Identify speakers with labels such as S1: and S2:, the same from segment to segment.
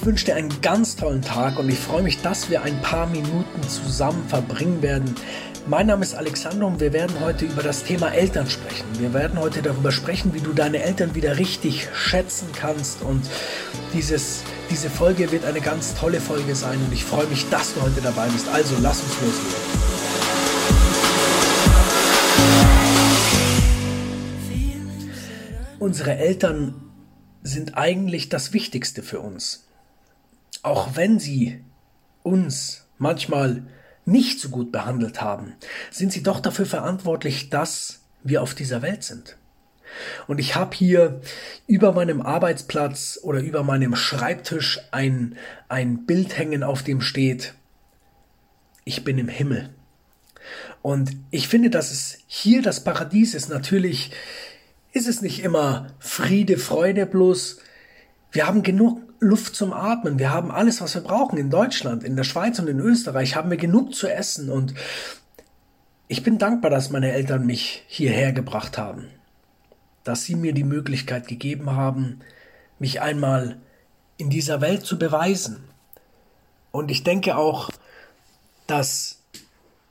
S1: Ich wünsche dir einen ganz tollen Tag und ich freue mich, dass wir ein paar Minuten zusammen verbringen werden. Mein Name ist Alexander und wir werden heute über das Thema Eltern sprechen. Wir werden heute darüber sprechen, wie du deine Eltern wieder richtig schätzen kannst und dieses, diese Folge wird eine ganz tolle Folge sein und ich freue mich, dass du heute dabei bist. Also lass uns loslegen. Unsere Eltern sind eigentlich das Wichtigste für uns. Auch wenn sie uns manchmal nicht so gut behandelt haben, sind sie doch dafür verantwortlich, dass wir auf dieser Welt sind. Und ich habe hier über meinem Arbeitsplatz oder über meinem Schreibtisch ein, ein Bild hängen, auf dem steht, ich bin im Himmel. Und ich finde, dass es hier das Paradies ist. Natürlich ist es nicht immer Friede, Freude bloß. Wir haben genug Luft zum Atmen. Wir haben alles, was wir brauchen. In Deutschland, in der Schweiz und in Österreich haben wir genug zu essen. Und ich bin dankbar, dass meine Eltern mich hierher gebracht haben. Dass sie mir die Möglichkeit gegeben haben, mich einmal in dieser Welt zu beweisen. Und ich denke auch, dass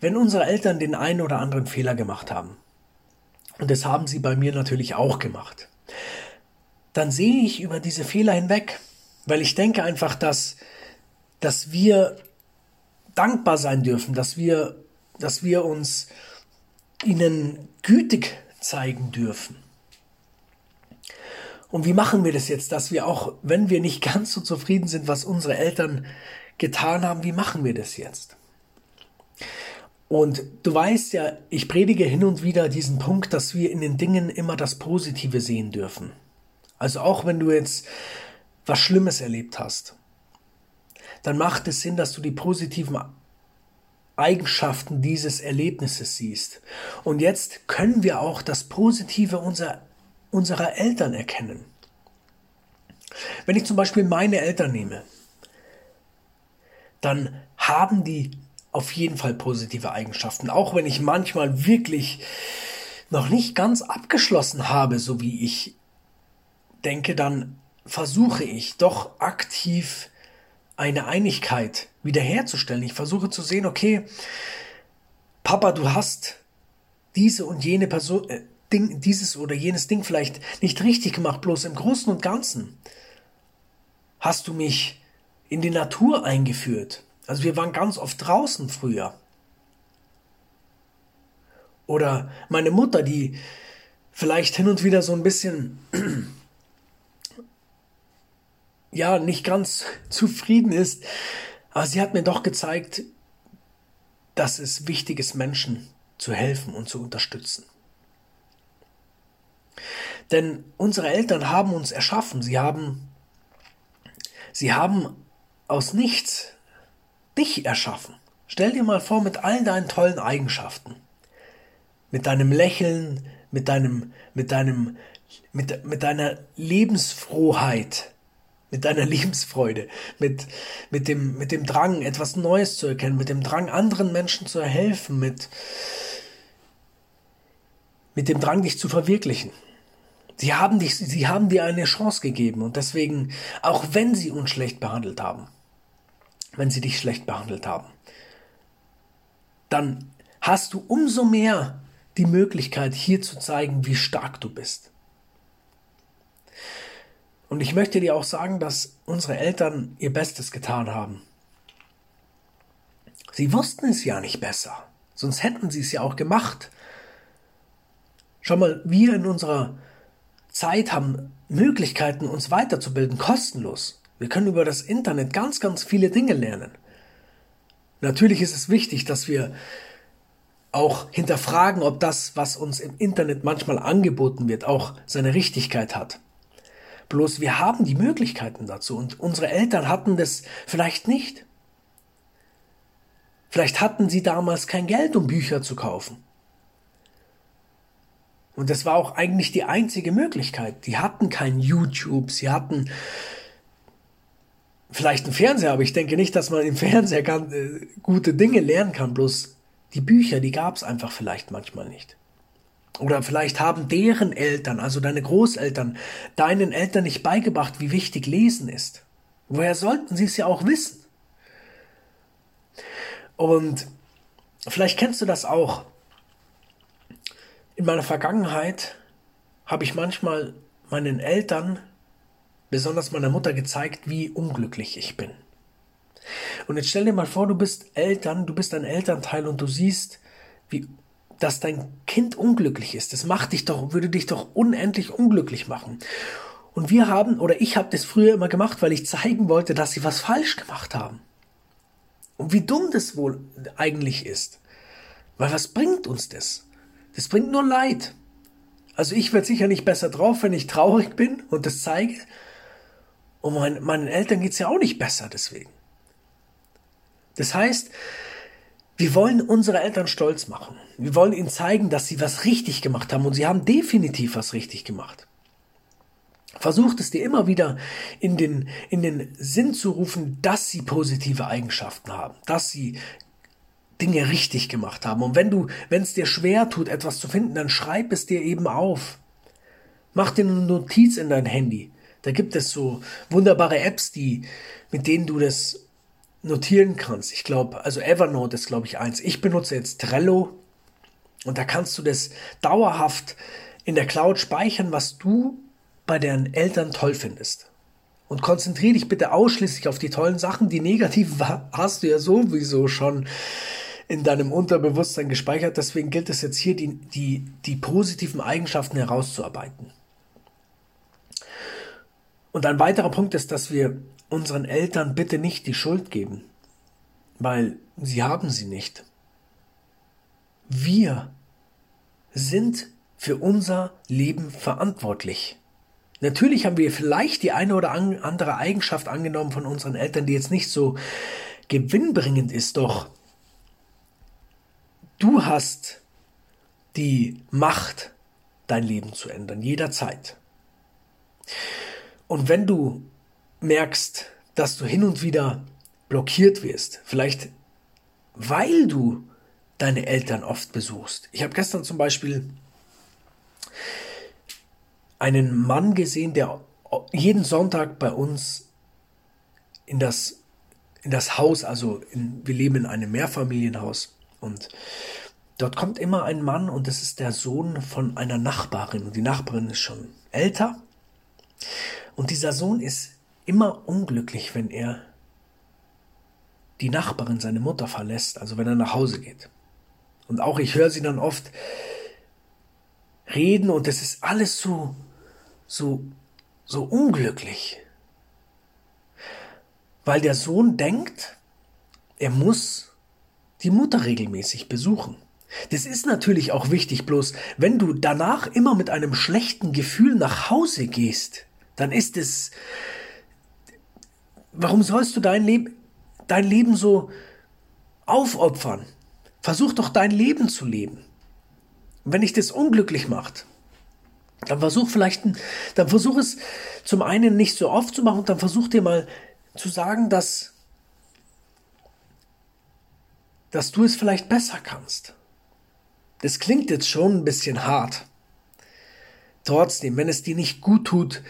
S1: wenn unsere Eltern den einen oder anderen Fehler gemacht haben, und das haben sie bei mir natürlich auch gemacht. Dann sehe ich über diese Fehler hinweg, weil ich denke einfach, dass, dass wir dankbar sein dürfen, dass wir, dass wir uns ihnen gütig zeigen dürfen. Und wie machen wir das jetzt, dass wir auch, wenn wir nicht ganz so zufrieden sind, was unsere Eltern getan haben, wie machen wir das jetzt? Und du weißt ja, ich predige hin und wieder diesen Punkt, dass wir in den Dingen immer das Positive sehen dürfen. Also auch wenn du jetzt was Schlimmes erlebt hast, dann macht es Sinn, dass du die positiven Eigenschaften dieses Erlebnisses siehst. Und jetzt können wir auch das Positive unserer, unserer Eltern erkennen. Wenn ich zum Beispiel meine Eltern nehme, dann haben die auf jeden Fall positive Eigenschaften. Auch wenn ich manchmal wirklich noch nicht ganz abgeschlossen habe, so wie ich denke, dann versuche ich doch aktiv eine Einigkeit wiederherzustellen. Ich versuche zu sehen, okay, Papa, du hast diese und jene Person, äh, Ding, dieses oder jenes Ding vielleicht nicht richtig gemacht, bloß im Großen und Ganzen hast du mich in die Natur eingeführt. Also wir waren ganz oft draußen früher. Oder meine Mutter, die vielleicht hin und wieder so ein bisschen, ja, nicht ganz zufrieden ist, aber sie hat mir doch gezeigt, dass es wichtig ist, Menschen zu helfen und zu unterstützen. Denn unsere Eltern haben uns erschaffen, sie haben, sie haben aus nichts dich erschaffen. Stell dir mal vor, mit all deinen tollen Eigenschaften. Mit deinem Lächeln, mit deinem, mit deinem, mit, mit deiner Lebensfrohheit, mit deiner Lebensfreude, mit, mit dem, mit dem Drang, etwas Neues zu erkennen, mit dem Drang, anderen Menschen zu helfen, mit, mit dem Drang, dich zu verwirklichen. Sie haben dich, sie haben dir eine Chance gegeben und deswegen, auch wenn sie uns schlecht behandelt haben, wenn sie dich schlecht behandelt haben. Dann hast du umso mehr die Möglichkeit, hier zu zeigen, wie stark du bist. Und ich möchte dir auch sagen, dass unsere Eltern ihr Bestes getan haben. Sie wussten es ja nicht besser, sonst hätten sie es ja auch gemacht. Schau mal, wir in unserer Zeit haben Möglichkeiten, uns weiterzubilden, kostenlos. Wir können über das Internet ganz, ganz viele Dinge lernen. Natürlich ist es wichtig, dass wir auch hinterfragen, ob das, was uns im Internet manchmal angeboten wird, auch seine Richtigkeit hat. Bloß wir haben die Möglichkeiten dazu und unsere Eltern hatten das vielleicht nicht. Vielleicht hatten sie damals kein Geld, um Bücher zu kaufen. Und das war auch eigentlich die einzige Möglichkeit. Die hatten kein YouTube, sie hatten vielleicht ein Fernseher, aber ich denke nicht, dass man im Fernseher kann, äh, gute Dinge lernen kann. Bloß die Bücher, die gab es einfach vielleicht manchmal nicht. Oder vielleicht haben deren Eltern, also deine Großeltern, deinen Eltern nicht beigebracht, wie wichtig Lesen ist, Woher sollten sie es ja auch wissen? Und vielleicht kennst du das auch. In meiner Vergangenheit habe ich manchmal meinen Eltern, besonders meiner Mutter, gezeigt, wie unglücklich ich bin. Und jetzt stell dir mal vor, du bist Eltern, du bist ein Elternteil und du siehst, wie, dass dein Kind unglücklich ist. Das macht dich doch, würde dich doch unendlich unglücklich machen. Und wir haben, oder ich habe das früher immer gemacht, weil ich zeigen wollte, dass sie was falsch gemacht haben. Und wie dumm das wohl eigentlich ist. Weil was bringt uns das? Das bringt nur Leid. Also ich werde sicher nicht besser drauf, wenn ich traurig bin und das zeige. Und mein, meinen Eltern geht's ja auch nicht besser deswegen. Das heißt, wir wollen unsere Eltern stolz machen. Wir wollen ihnen zeigen, dass sie was richtig gemacht haben und sie haben definitiv was richtig gemacht. Versucht es dir immer wieder in den, in den Sinn zu rufen, dass sie positive Eigenschaften haben, dass sie Dinge richtig gemacht haben. Und wenn du, wenn es dir schwer tut, etwas zu finden, dann schreib es dir eben auf. Mach dir eine Notiz in dein Handy. Da gibt es so wunderbare Apps, die, mit denen du das notieren kannst. Ich glaube, also Evernote ist, glaube ich, eins. Ich benutze jetzt Trello und da kannst du das dauerhaft in der Cloud speichern, was du bei deinen Eltern toll findest. Und konzentriere dich bitte ausschließlich auf die tollen Sachen. Die negativen hast du ja sowieso schon in deinem Unterbewusstsein gespeichert. Deswegen gilt es jetzt hier, die, die, die positiven Eigenschaften herauszuarbeiten. Und ein weiterer Punkt ist, dass wir unseren Eltern bitte nicht die Schuld geben, weil sie haben sie nicht. Wir sind für unser Leben verantwortlich. Natürlich haben wir vielleicht die eine oder andere Eigenschaft angenommen von unseren Eltern, die jetzt nicht so gewinnbringend ist, doch du hast die Macht, dein Leben zu ändern, jederzeit. Und wenn du merkst, dass du hin und wieder blockiert wirst, vielleicht weil du deine Eltern oft besuchst. Ich habe gestern zum Beispiel einen Mann gesehen, der jeden Sonntag bei uns in das, in das Haus, also in, wir leben in einem Mehrfamilienhaus und dort kommt immer ein Mann und das ist der Sohn von einer Nachbarin und die Nachbarin ist schon älter und dieser Sohn ist immer unglücklich, wenn er die Nachbarin, seine Mutter verlässt, also wenn er nach Hause geht. Und auch ich höre sie dann oft reden und es ist alles so, so, so unglücklich. Weil der Sohn denkt, er muss die Mutter regelmäßig besuchen. Das ist natürlich auch wichtig, bloß wenn du danach immer mit einem schlechten Gefühl nach Hause gehst, dann ist es, warum sollst du dein Leben, dein Leben so aufopfern? Versuch doch dein Leben zu leben. Und wenn dich das unglücklich macht, dann versuch vielleicht, dann versuch es zum einen nicht so oft zu machen, dann versuch dir mal zu sagen, dass, dass du es vielleicht besser kannst. Das klingt jetzt schon ein bisschen hart. Trotzdem, wenn es dir nicht gut tut,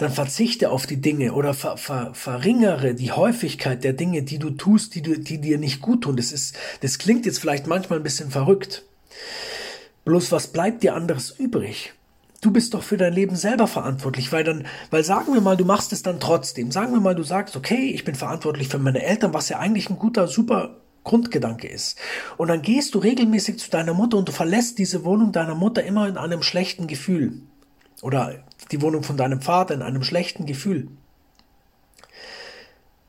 S1: dann verzichte auf die Dinge oder ver, ver, verringere die Häufigkeit der Dinge, die du tust, die, du, die dir nicht gut tun. Das, ist, das klingt jetzt vielleicht manchmal ein bisschen verrückt. Bloß was bleibt dir anderes übrig? Du bist doch für dein Leben selber verantwortlich, weil dann, weil sagen wir mal, du machst es dann trotzdem. Sagen wir mal, du sagst, okay, ich bin verantwortlich für meine Eltern, was ja eigentlich ein guter, super Grundgedanke ist. Und dann gehst du regelmäßig zu deiner Mutter und du verlässt diese Wohnung deiner Mutter immer in einem schlechten Gefühl. Oder die Wohnung von deinem Vater in einem schlechten Gefühl.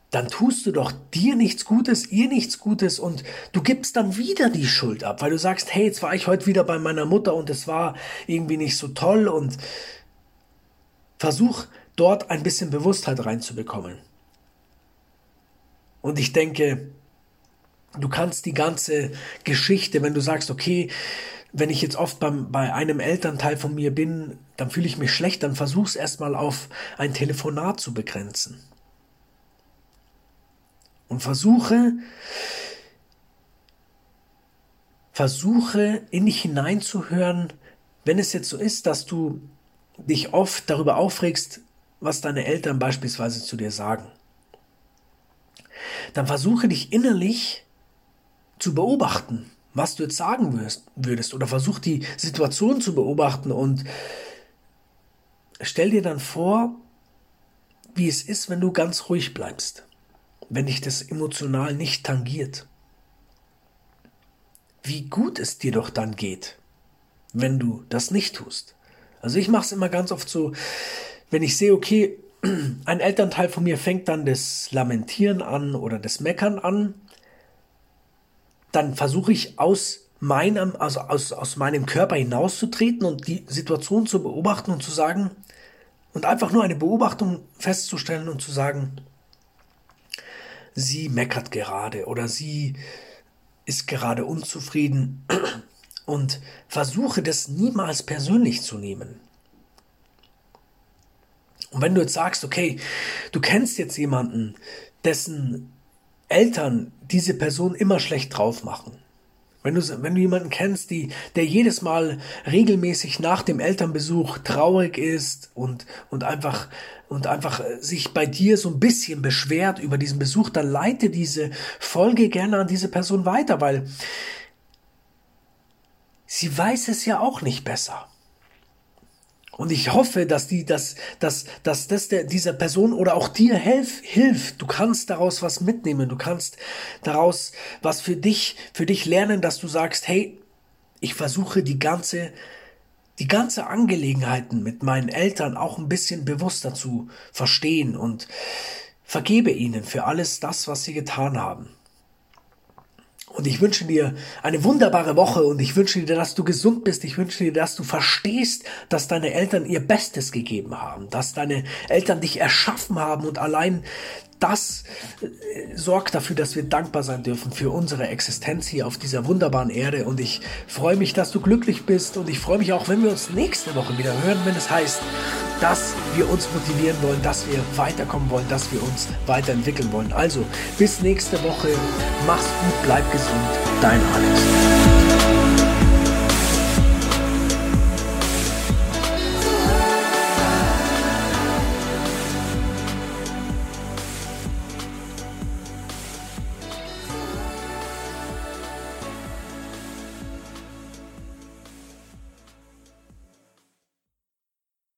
S1: Dann tust du doch dir nichts Gutes, ihr nichts Gutes und du gibst dann wieder die Schuld ab, weil du sagst, hey, jetzt war ich heute wieder bei meiner Mutter und es war irgendwie nicht so toll und versuch dort ein bisschen Bewusstheit reinzubekommen. Und ich denke, Du kannst die ganze Geschichte, wenn du sagst, okay, wenn ich jetzt oft beim, bei einem Elternteil von mir bin, dann fühle ich mich schlecht, dann versuch's erstmal auf ein Telefonat zu begrenzen. Und versuche, versuche in dich hineinzuhören, wenn es jetzt so ist, dass du dich oft darüber aufregst, was deine Eltern beispielsweise zu dir sagen. dann versuche dich innerlich zu beobachten, was du jetzt sagen würdest, oder versuch die Situation zu beobachten und stell dir dann vor, wie es ist, wenn du ganz ruhig bleibst, wenn dich das emotional nicht tangiert. Wie gut es dir doch dann geht, wenn du das nicht tust. Also ich mache es immer ganz oft so, wenn ich sehe, okay, ein Elternteil von mir fängt dann das Lamentieren an oder das Meckern an, dann versuche ich aus meinem, also aus, aus meinem Körper hinauszutreten und die Situation zu beobachten und zu sagen, und einfach nur eine Beobachtung festzustellen und zu sagen, sie meckert gerade oder sie ist gerade unzufrieden und versuche das niemals persönlich zu nehmen. Und wenn du jetzt sagst, okay, du kennst jetzt jemanden, dessen Eltern diese Person immer schlecht drauf machen. Wenn du, wenn du jemanden kennst, die, der jedes Mal regelmäßig nach dem Elternbesuch traurig ist und, und einfach, und einfach sich bei dir so ein bisschen beschwert über diesen Besuch, dann leite diese Folge gerne an diese Person weiter, weil sie weiß es ja auch nicht besser. Und ich hoffe, dass die, dass, dass, dass das der, dieser Person oder auch dir helf, hilft. Du kannst daraus was mitnehmen. Du kannst daraus was für dich, für dich lernen, dass du sagst, hey, ich versuche die ganze, die ganze Angelegenheiten mit meinen Eltern auch ein bisschen bewusster zu verstehen und vergebe ihnen für alles das, was sie getan haben. Und ich wünsche dir eine wunderbare Woche und ich wünsche dir, dass du gesund bist. Ich wünsche dir, dass du verstehst, dass deine Eltern ihr Bestes gegeben haben, dass deine Eltern dich erschaffen haben und allein das äh, sorgt dafür, dass wir dankbar sein dürfen für unsere Existenz hier auf dieser wunderbaren Erde. Und ich freue mich, dass du glücklich bist. Und ich freue mich auch, wenn wir uns nächste Woche wieder hören, wenn es heißt, dass wir uns motivieren wollen, dass wir weiterkommen wollen, dass wir uns weiterentwickeln wollen. Also bis nächste Woche. Mach's gut, bleib gesund. Dein Alex.